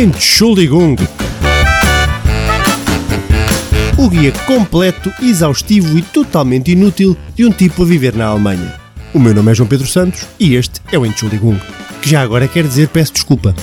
Entschuldigung. O guia completo, exaustivo e totalmente inútil de um tipo a viver na Alemanha. O meu nome é João Pedro Santos e este é o Entschuldigung, que já agora quer dizer peço desculpa.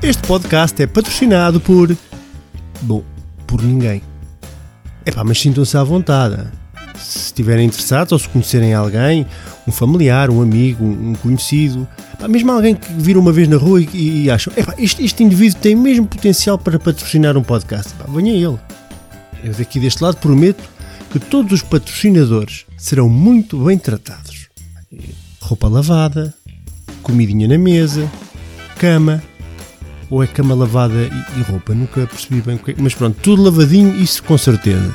Este podcast é patrocinado por. Bom, por ninguém. Epá, mas sintam-se à vontade. Se estiverem interessados ou se conhecerem alguém, um familiar, um amigo, um conhecido, mesmo alguém que viram uma vez na rua e, e acham, este, este indivíduo tem mesmo potencial para patrocinar um podcast, epá, venha ele. Eu daqui deste lado prometo que todos os patrocinadores serão muito bem tratados. Roupa lavada, comidinha na mesa, cama, ou é cama lavada e, e roupa? Nunca percebi bem o que é. Mas pronto, tudo lavadinho, isso com certeza.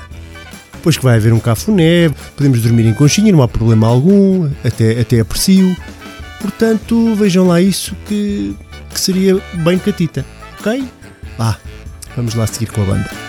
Depois que vai haver um cafuné, podemos dormir em conchinha, não há problema algum, até, até aprecio. Portanto, vejam lá isso que, que seria bem catita, ok? Vá, vamos lá seguir com a banda.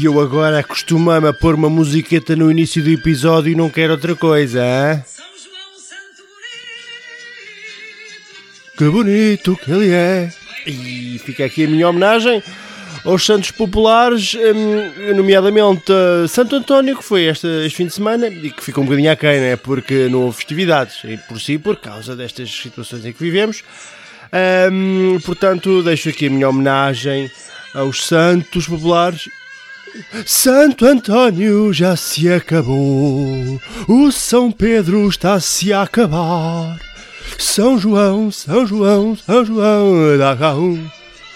E eu agora acostumei-me a pôr uma musiqueta no início do episódio e não quero outra coisa, hein? Que bonito que ele é! E fica aqui a minha homenagem aos santos populares, hum, nomeadamente a Santo António, que foi este, este fim de semana e que ficou um bocadinho aquém, né? porque não houve festividades, e por si, por causa destas situações em que vivemos. Hum, portanto, deixo aqui a minha homenagem aos santos populares Santo António já se acabou, o São Pedro está-se a acabar. São João, São João, São João, dá cá um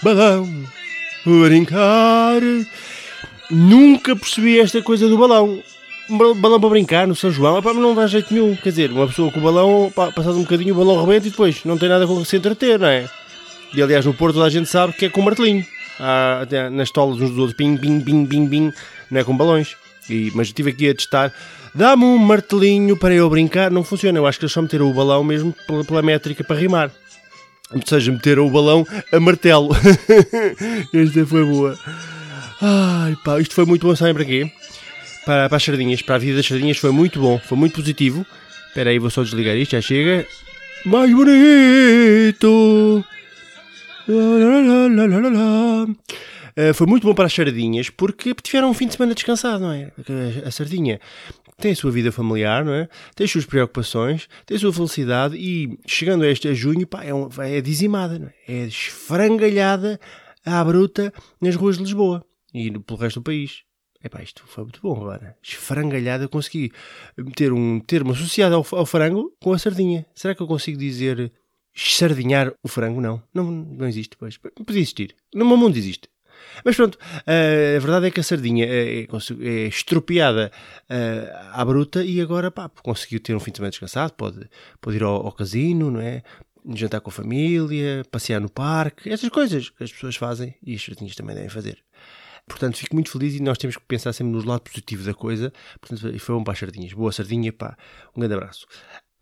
balão, brincar. Nunca percebi esta coisa do balão. Bal- balão para brincar no São João, epá, não dá jeito nenhum. Quer dizer, uma pessoa com o balão, pá, passado um bocadinho, o balão rebenta e depois não tem nada com que se entreter, não é? E aliás, no Porto a gente sabe que é com martelinho. Há, até nas tolas uns dos outros, ping, ping, ping, ping, ping, não é com balões. E, mas estive aqui a testar. Dá-me um martelinho para eu brincar. Não funciona. Eu acho que eles só meteram o balão mesmo pela, pela métrica para rimar. Ou seja, meteram o balão a martelo. Esta foi boa. Ai pá, isto foi muito bom, sabem para quê? Para, para as sardinhas, para a vida das sardinhas foi muito bom, foi muito positivo. Espera aí, vou só desligar isto, já chega. Mais bonito! Uh, foi muito bom para as sardinhas porque tiveram um fim de semana descansado, não é? A sardinha tem a sua vida familiar, não é? Tem as suas preocupações, tem a sua felicidade e chegando a este a junho, pá, é, um- é dizimada, é? É esfrangalhada à bruta nas ruas de Lisboa e pelo resto do país. Epá, isto foi muito bom agora. Esfrangalhada, consegui meter um termo associado ao, ao frango com a sardinha. Será que eu consigo dizer sardinhar o frango? Não, não, não existe, pois. Podia existir. No meu mundo existe. Mas pronto, eh, a verdade é que a sardinha é, é é estropiada eh, à bruta e agora pá, conseguiu ter um fim de semana descansado, pode, pode ir ao, ao casino, não é? jantar com a família, passear no parque, essas coisas que as pessoas fazem e as sardinhas também devem fazer. Portanto, fico muito feliz e nós temos que pensar sempre no lado positivo da coisa. Portanto, foi bom para as sardinhas. Boa sardinha, pá, um grande abraço.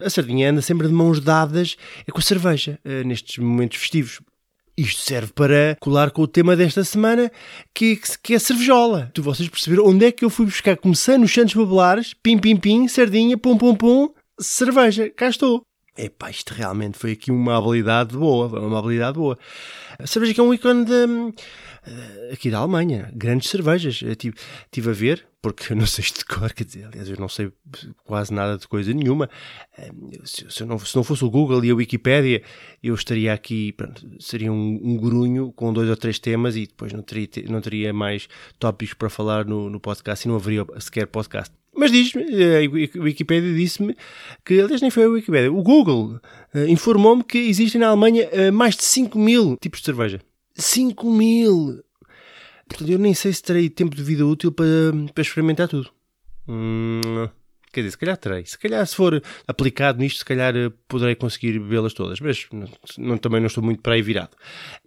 A sardinha anda sempre de mãos dadas é com a cerveja, eh, nestes momentos festivos. Isto serve para colar com o tema desta semana, que, que é cervejola. Tu vocês perceberam onde é que eu fui buscar? Comecei nos Santos Populares, pim, pim, pim, sardinha, pum, pum, pum, cerveja. Cá estou. Epá, isto realmente foi aqui uma habilidade boa, uma habilidade boa. A cerveja que é um ícone de, aqui da Alemanha, grandes cervejas. Eu tive, a ver, porque eu não sei de cor, quer dizer, aliás, eu não sei quase nada de coisa nenhuma. Eh, Se, se não, se não fosse o Google e a Wikipédia, eu estaria aqui, pronto, seria um, um grunho com dois ou três temas e depois não teria, te- não teria mais tópicos para falar no, no podcast e não haveria sequer podcast. Mas diz-me, eh, a Wiki- Wikipédia disse-me que, aliás, nem foi a Wikipédia, o Google eh, informou-me que existem na Alemanha eh, mais de 5 mil tipos de cerveja. 5 mil! Portanto, eu nem sei se terei tempo de vida útil para, para experimentar tudo. Hum, quer dizer, se calhar terei. Se calhar, se for aplicado nisto, se calhar eh, poderei conseguir bebê-las todas. Mas não, também não estou muito para aí virado.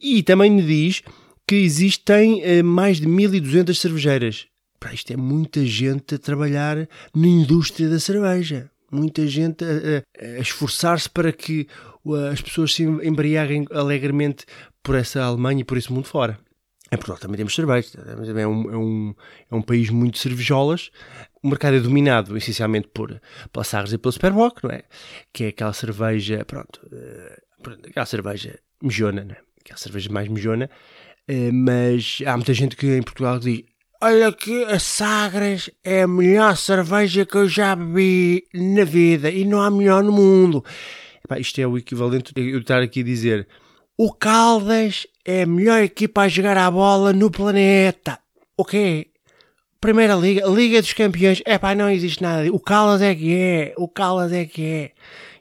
E também me diz que existem eh, mais de 1200 cervejeiras. Pá, isto é muita gente a trabalhar na indústria da cerveja. Muita gente a, a, a esforçar-se para que as pessoas se embriaguem alegremente por essa Alemanha e por esse mundo fora. Em Portugal também temos cerveja, é um, é um, é um país muito cervejolas. O mercado é dominado essencialmente por, pela Sagres e pela Superboc, não é? Que é aquela cerveja, pronto, eh, aquela cerveja mijona, não é? Aquela cerveja mais mijona. Eh, mas há muita gente que em Portugal diz: Olha que a Sagres é a melhor cerveja que eu já bebi na vida e não há melhor no mundo. Epá, isto é o equivalente de eu estar aqui a dizer: O Caldas é a melhor equipa a jogar a bola no planeta. O quê? Primeira Liga, Liga dos Campeões. É pá, não existe nada. O Caldas é que é. O Caldas é que é.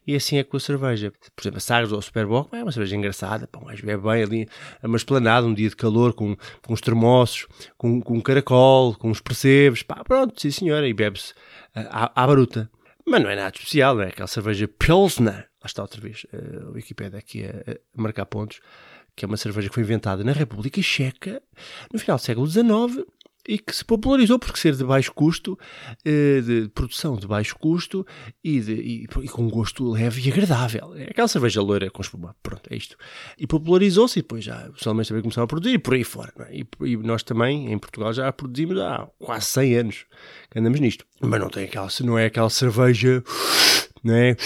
E assim é com a cerveja. Por exemplo, a Sagres ou a Superboc é uma cerveja engraçada. Pá, mas bebe bem ali a uma esplanada, um dia de calor, com, com uns termossos, com, com um caracol, com uns percebes. Pá, pronto, sim senhora. E bebe-se à, à baruta. Mas não é nada especial, não é? Aquela cerveja Pilsner. Lá está outra vez a Wikipedia aqui a, a marcar pontos que é uma cerveja que foi inventada na República Checa no final do século XIX e que se popularizou por ser de baixo custo, eh, de produção de baixo custo e, de, e, e com um gosto leve e agradável. É aquela cerveja loira com espuma. Pronto, é isto. E popularizou-se e depois já os alemães também começaram a produzir e por aí fora. É? E, e, nós também, em Portugal, já a produzimos há quase 100 anos que andamos nisto. Mas não tem aquela, não é aquela cerveja, não é?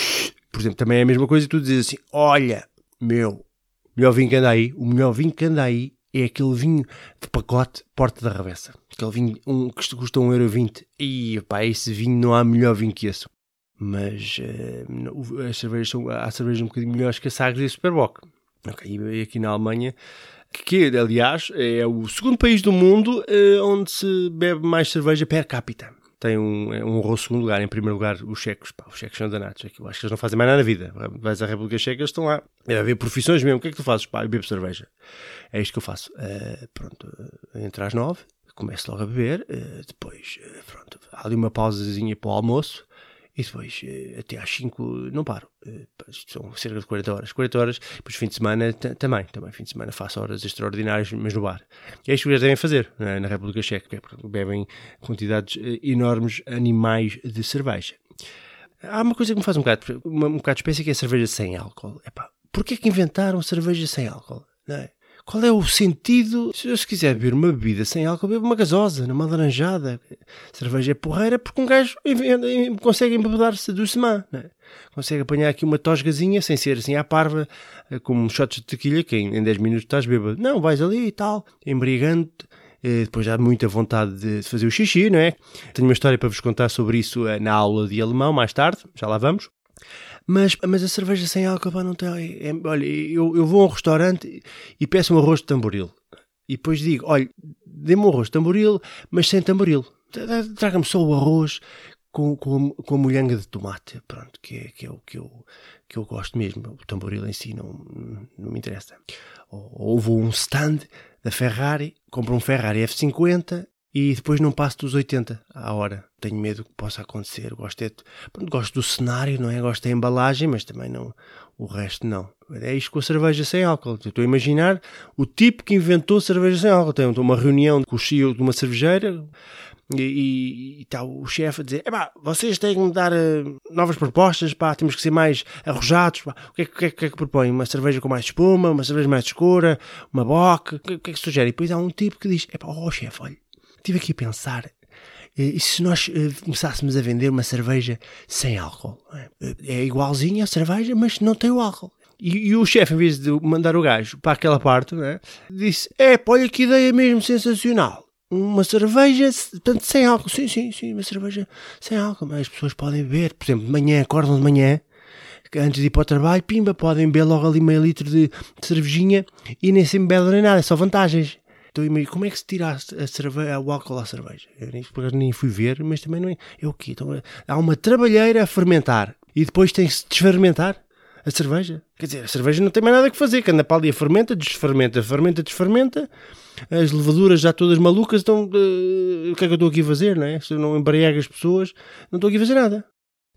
Por exemplo, também é a mesma coisa tu dizes assim, olha, meu, melhor vinho que anda aí, o melhor vinho que anda aí é aquele vinho de pacote Porta da Ravessa. Aquele vinho um, que custa 1,20€. E pá, esse vinho não há melhor vinho que esse. Mas uh, as cervejas são, há cervejas um bocadinho melhores que a Sagres e a Superboc. Okay, e aqui na Alemanha, que, que aliás é o segundo país do mundo uh, onde se bebe mais cerveja per capita tem um, é um honrou segundo lugar. Em primeiro lugar, os checos. Pá, os checos são danados. Aqui, eu acho que eles não fazem mais nada na vida. Vais à República Checa, eles estão lá. Deve haver profissões mesmo. O que é que tu fazes? Pá, eu bebo cerveja. É isto que eu faço. Uh, pronto, uh, entre às nove, começo logo a beber. Uh, depois, pronto, há ali uma pausazinha para o almoço. E depois, eh, até às 5, não paro. Eh, são cerca de 40 horas. 40 horas, depois fim de semana também. Também fim de semana faço horas extraordinárias, mas no bar. E é isto que eles devem fazer é? na República Checa, é porque bebem quantidades eh, enormes animais de cerveja. Há uma coisa que me faz um bocado, uma, um bocado de espécie que é a cerveja sem álcool. Epá, porquê é que inventaram cerveja sem álcool? Não é? Qual é o sentido? Se eu se quiser beber uma bebida sem álcool, bebo uma gasosa, uma laranjada. Cerveja é porreira porque um gajo consegue embebedar-se do semana. É? Consegue apanhar aqui uma tosgazinha sem ser assim à parva, eh, como um shot de tequila que em 10 minutos estás bêbado. Não, vais ali e tal, embriagante. Eh, depois há muita vontade de fazer o xixi, não é? Tenho uma história para vos contar sobre isso eh, na aula de alemão mais tarde, já lá vamos. Mas, mas a cerveja sem álcool pá, não tem. É, olha, eu, eu vou a um restaurante e peço um arroz de tamboril. E depois digo: olha, dê-me um arroz de tamboril, mas sem tamboril. Traga-me só o arroz com, com, com a molhanga de tomate. Pronto, que é, que é o que eu, que eu gosto mesmo. O tamboril em si não, não me interessa. Ou, ou vou a um stand da Ferrari, compro um Ferrari F50 e depois não passo dos 80 à hora. Tenho medo que possa acontecer. Gosto, é, gosto do cenário, não é? Gosto da embalagem, mas também não. O resto não. É isto com a cerveja sem álcool. estou a imaginar o tipo que inventou cerveja sem álcool. Tem uma reunião com o CEO de uma cervejeira e, está o chefe a dizer: Epá, vocês têm que me dar uh, novas propostas, pá, temos que ser mais arrojados. Pá. O que é, que, é, que é que propõe? Uma cerveja com mais espuma, uma cerveja mais escura, uma boca? O que, que é que sugere? E depois há um tipo que diz: Epá, oh chefe, olha estive aqui a pensar, eh, e se nós eh, começássemos a vender uma cerveja sem álcool? É, é igualzinha a cerveja, mas não tem o álcool. E, e o chefe, em vez de mandar o gajo para aquela parte, né, disse: É, olha que ideia mesmo sensacional. Uma cerveja, portanto, sem álcool. Sim, sim, sim, uma cerveja sem álcool. Mas as pessoas podem beber, por exemplo, de manhã, acordam de manhã, antes de ir para o trabalho, pimba, podem beber logo ali meio litro de, de cervejinha e nem se embebedam nem nada, é só vantagens. Então, como é que se tira a cerveja, o álcool à cerveja? Eu nem, fui ver, mas também não é. É o quê? Então, há uma trabalheira a fermentar e depois tem que se desfermentar a cerveja. Quer dizer, a cerveja não tem mais nada que fazer, que anda para ali a fermenta, desfermenta, fermenta, desfermenta. As levaduras já todas malucas, então uh, o que é que eu estou aqui a fazer, não é? Se eu não embriago as pessoas, não estou aqui a fazer nada.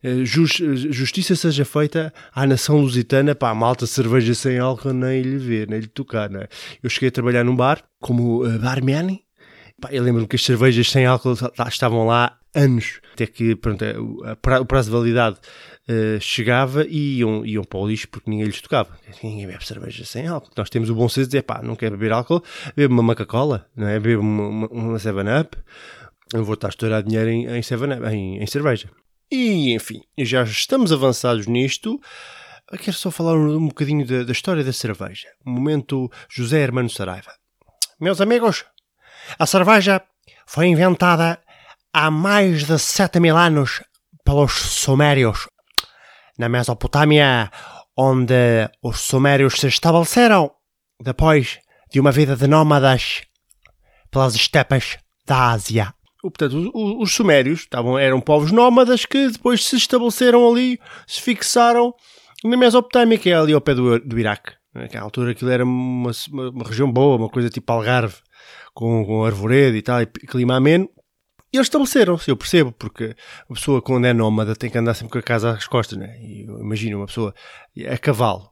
Eh, justiça seja feita à nação lusitana, a malta cerveja sem álcool nem lhe ver, nem lhe tocar. É? Eu cheguei a trabalhar num bar como uh, barman Pá, eu lembro-me que as cervejas sem álcool estavam lá anos, até que pronto, o prazo de validade uh, chegava e iam, iam para o lixo porque ninguém lhes tocava. Ninguém bebe cerveja sem álcool. Nós temos o bom senso de dizer, pá, não quer beber álcool, bebe uma Coca-Cola, não é? bebe uma, uma 7-Up, eu vou estar a estourar dinheiro em, em, em, em cerveja. E, enfim, já estamos avançados nisto. Quero só falar um, bocadinho da, da história da cerveja. Momento José Hermano Saraiva. Meus amigos, a cerveja foi inventada há mais de 7 mil anos pelos Sumérios, na Mesopotâmia, onde os Sumérios se estabeleceram depois de uma vida de nómadas pelas estepas da Ásia. Portanto, os, os Sumérios estavam, eram povos nómadas que depois se estabeleceram ali, se fixaram na Mesopotâmia, que é ali ao pé do, do Iraque. Naquela altura aquilo era uma, uma, uma região boa, uma coisa tipo Algarve, com, com arvoredo e tal, e clima ameno. E eles estabeleceram-se, eu percebo, porque a pessoa quando é nómada tem que andar sempre com a casa às costas, né? E imagino uma pessoa a cavalo,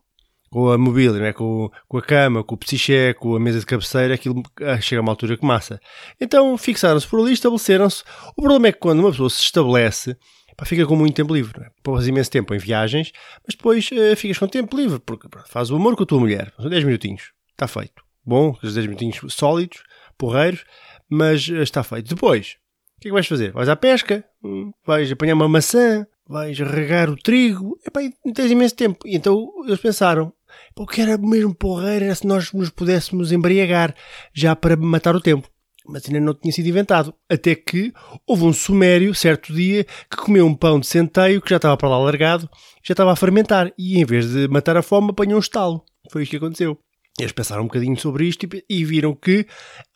com a mobília, né? com, com a cama, com o psiché, com a mesa de cabeceira, aquilo ah, chega a uma altura que massa. Então fixaram-se por ali, estabeleceram-se. O problema é que quando uma pessoa se estabelece, pá, fica com muito tempo livre. Né? Poupas imenso tempo em viagens, mas depois uh, ficas com tempo livre, porque faz o amor com a tua mulher. São 10 minutinhos, está feito. Bom, os 10 minutinhos sólidos, porreiros, mas uh, está feito. Depois, o que é que vais fazer? Vais à pesca, hum, vais apanhar uma maçã, vais regar o trigo, epá, e tens imenso tempo. E então eles pensaram, o que era mesmo porreiro era se nós nos pudéssemos embriagar, já para matar o tempo. Mas ainda não tinha sido inventado. Até que houve um sumério, certo dia, que comeu um pão de centeio que já estava para lá largado, já estava a fermentar. E em vez de matar a fome, apanhou um estalo. Foi isso que aconteceu. Eles pensaram um bocadinho sobre isto e viram que,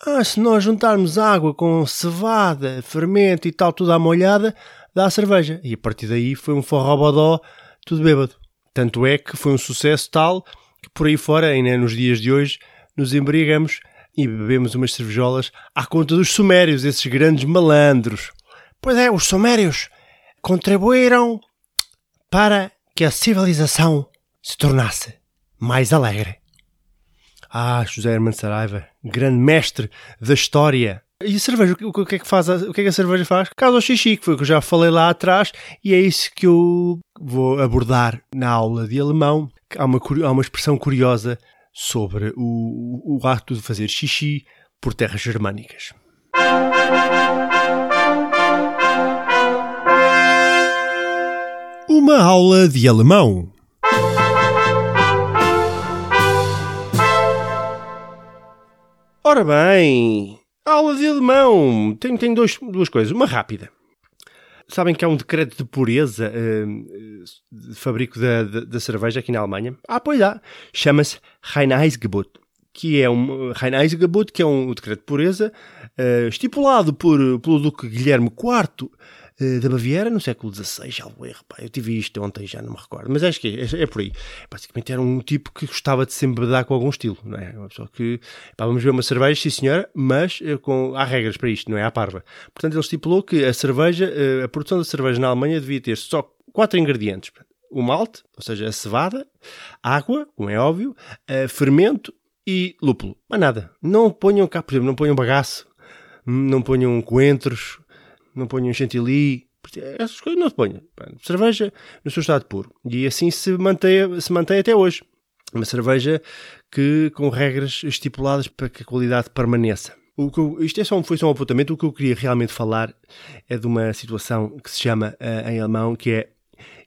ah, se nós juntarmos água com cevada, fermento e tal, tudo à molhada, dá a cerveja. E a partir daí foi um forrobodó, tudo bêbado. Tanto é que foi um sucesso tal que por aí fora, ainda nos dias de hoje, nos embriagamos e bebemos umas cervejolas à conta dos sumérios, esses grandes malandros. Pois é, os sumérios contribuíram para que a civilização se tornasse mais alegre. Ah, José Hermano Saraiva, grande mestre da história. E cerveja, o que é que faz? O que é que a cerveja faz? Causa o xixi, que foi o que eu já falei lá atrás, e é isso que eu vou abordar na aula de alemão. Há uma, há uma expressão curiosa sobre o, o ato de fazer xixi por terras germânicas. Uma aula de alemão. Ora bem, aula de alemão. Tenho, tenho dois, duas coisas. Uma rápida. Sabem que há um decreto de pureza uh, de fabrico da, da, da, cerveja aqui na Alemanha? Ah, pois há. Chama-se Reinheitsgebot, que é um Reinheitsgebot, que é um decreto de pureza uh, estipulado por, pelo Duque Guilherme IV eh, da Baviera no século XVI, já o erro, pá. Eu tive isto ontem, já não me recordo, mas acho que é, é, por aí. Basicamente era um tipo que gostava de se embedar com algum estilo, não é? Uma pessoa que, pá, vamos ver uma cerveja, sim senhora, mas eh, com, há regras para isto, não é? À parva. Portanto, ele estipulou que a cerveja, eh, a produção da cerveja na Alemanha devia ter só quatro ingredientes. O malte, ou seja, a cevada, água, como é óbvio, fermento e lúpulo. Mas nada. Não ponham cá, por exemplo, não ponham bagaço, não ponham coentros, não ponham chantilly, essas coisas não se ponham. Cerveja no seu estado puro. E assim se mantém, se mantém até hoje. Uma cerveja que com regras estipuladas para que a qualidade permaneça. O que eu, isto é só, foi só um apontamento. O que eu queria realmente falar é de uma situação que se chama uh, em alemão que é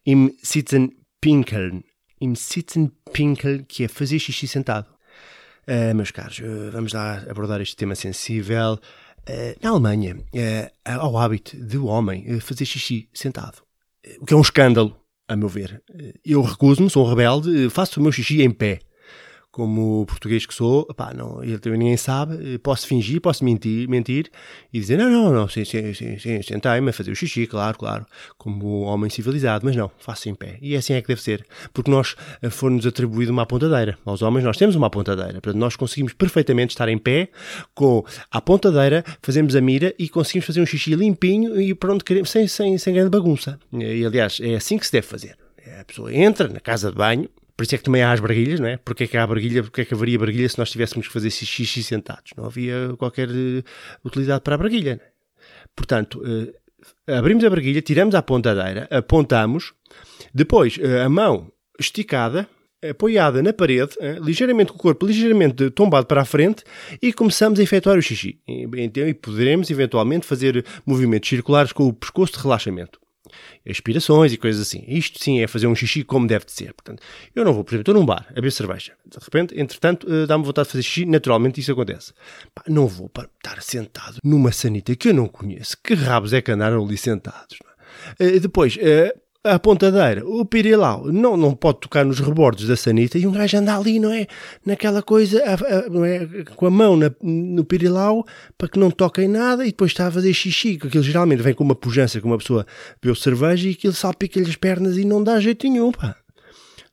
im Sitzen pinkeln. Im Sitzen pinkeln, que é fazer xixi sentado. Uh, meus caros, uh, vamos lá abordar este tema sensível. Eh, na Alemanha, uh, ao hábito do homem eh, fazer xixi sentado. O que é um escândalo, a meu ver. Eu recuso-me, sou um rebelde, faço o meu xixi em pé como português que sou, pá, não, ele também ninguém sabe, posso fingir, posso mentir, mentir e dizer, não, não, não, sim, sim, sim, sim sentei-me a fazer o xixi, claro, claro, como homem civilizado, mas não, faço em pé. E é assim é que deve ser, porque nós eh, foi-nos atribuído uma apontadeira. Aos homens nós temos uma apontadeira, portanto nós conseguimos perfeitamente estar em pé, com a apontadeira, fazemos a mira e conseguimos fazer um xixi limpinho e pronto, queremos, sem, sem, sem grande bagunça. E aliás, é assim que se deve fazer. A pessoa entra na casa de banho, Por isso é que também há as barguilhas, não é? Porque é que há barguilha, porque é que haveria barguilha se nós tivéssemos que fazer xixi sentados? Não havia qualquer uh, utilidade para a barguilha. É? Portanto, uh, abrimos a barguilha, tiramos a pontadeira, apontamos, depois uh, a mão esticada, apoiada na parede, ligeiramente com o corpo ligeiramente tombado para a frente e começamos a efetuar o xixi. Então, e poderemos eventualmente fazer movimentos circulares com o pescoço de relaxamento aspirações e coisas assim. Isto sim é fazer um xixi como deve de ser. Portanto, eu não vou, por exemplo, estou num bar a beber cerveja. De repente, entretanto, uh, dá-me vontade de fazer xixi. Naturalmente, isso acontece. Pá, não vou para estar sentado numa sanita que eu não conheço. Que rabos é que andaram ali sentados? Uh, depois, uh, a pontadeira, o pirilau, não, não pode tocar nos rebordos da sanita e um gajo anda ali, não é? Naquela coisa, a, a, não é? com a mão na, no pirilau para que não toquem nada e depois está a fazer xixi, que aquilo geralmente vem com uma pujança, com uma pessoa bebeu cerveja e aquilo salpica-lhe as pernas e não dá jeito nenhum, pá.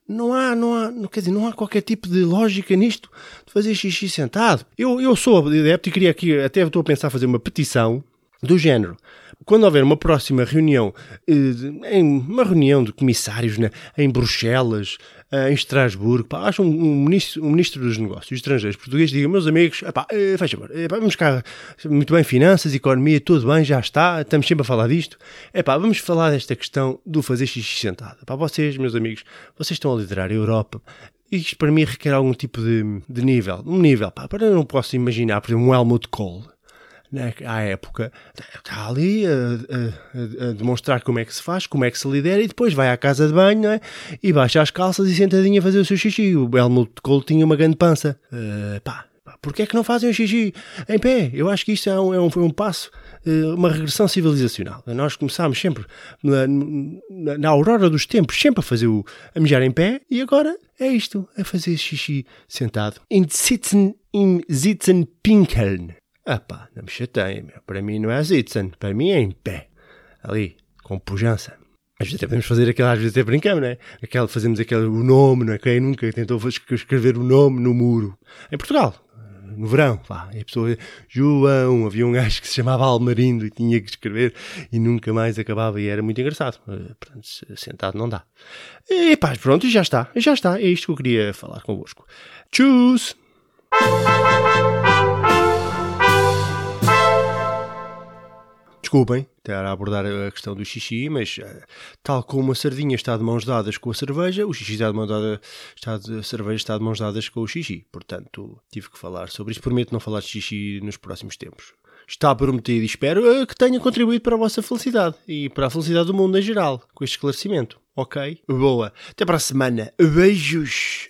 Não há, não há, não, quer dizer, não há qualquer tipo de lógica nisto de fazer xixi sentado. Eu, eu sou adepto e queria aqui, até estou a pensar fazer uma petição do género. Quando houver uma próxima reunião, eh, uma reunião de comissários né, em Bruxelas, eh, em Estrasburgo, pá, acho um, um, ministro, um ministro dos negócios estrangeiros português diga, meus amigos, epá, eh, faz favor, epá, vamos cá, muito bem, finanças, economia, tudo bem, já está, estamos sempre a falar disto, epá, vamos falar desta questão do fazer xixi sentado. Epá, vocês, meus amigos, vocês estão a liderar a Europa, isto para mim requer algum tipo de, de nível, um nível, pá, para eu não posso imaginar, por exemplo, um Helmut Kohl, né, à época, está ali a, a, a, demonstrar como é que se faz, como é que se lidera e depois vai à casa de banho é? e baixa as calças e sentadinho a fazer o seu xixi. O Helmut Kohl tinha uma grande pança. Uh, pá, porquê é que não fazem o xixi em pé? Eu acho que isto é um, é um, um passo, uh, uma regressão civilizacional. Nós começámos sempre na, na, na, aurora dos tempos, sempre a fazer o a mijar em pé e agora é isto, a fazer xixi sentado. In sitzen, sitzen pinkeln. Ah pá, não me chateiem, meu. Para mim não é Zitzen, para mim é em pé. Ali, com pujança. Às vezes até podemos fazer aquela, às vezes até brincamos, não é? Aquela, fazemos aquele, o nome, não é? Quem nunca tentou escrever o nome no muro? Em Portugal, no verão, pá. E a pessoa, João, havia um gajo que se chamava Almarindo e tinha que escrever e nunca mais acabava e era muito engraçado. Eh, portanto, sentado não dá. E pá, pronto, já está, já está. É isto que eu queria falar convosco. Tchus! Desculpem estar a abordar a questão do xixi, mas eh, tal como a sardinha está de mãos dadas com a cerveja, o xixi está de mãos dadas, está de, a cerveja está de mãos dadas com o xixi. Portanto, tive que falar sobre isso. Prometo não falar de xixi nos próximos tempos. Está prometido e espero eh, que tenha contribuído para a vossa felicidade e para a felicidade do mundo em geral, com este esclarecimento. Ok? Boa. Até para a semana. Beijos.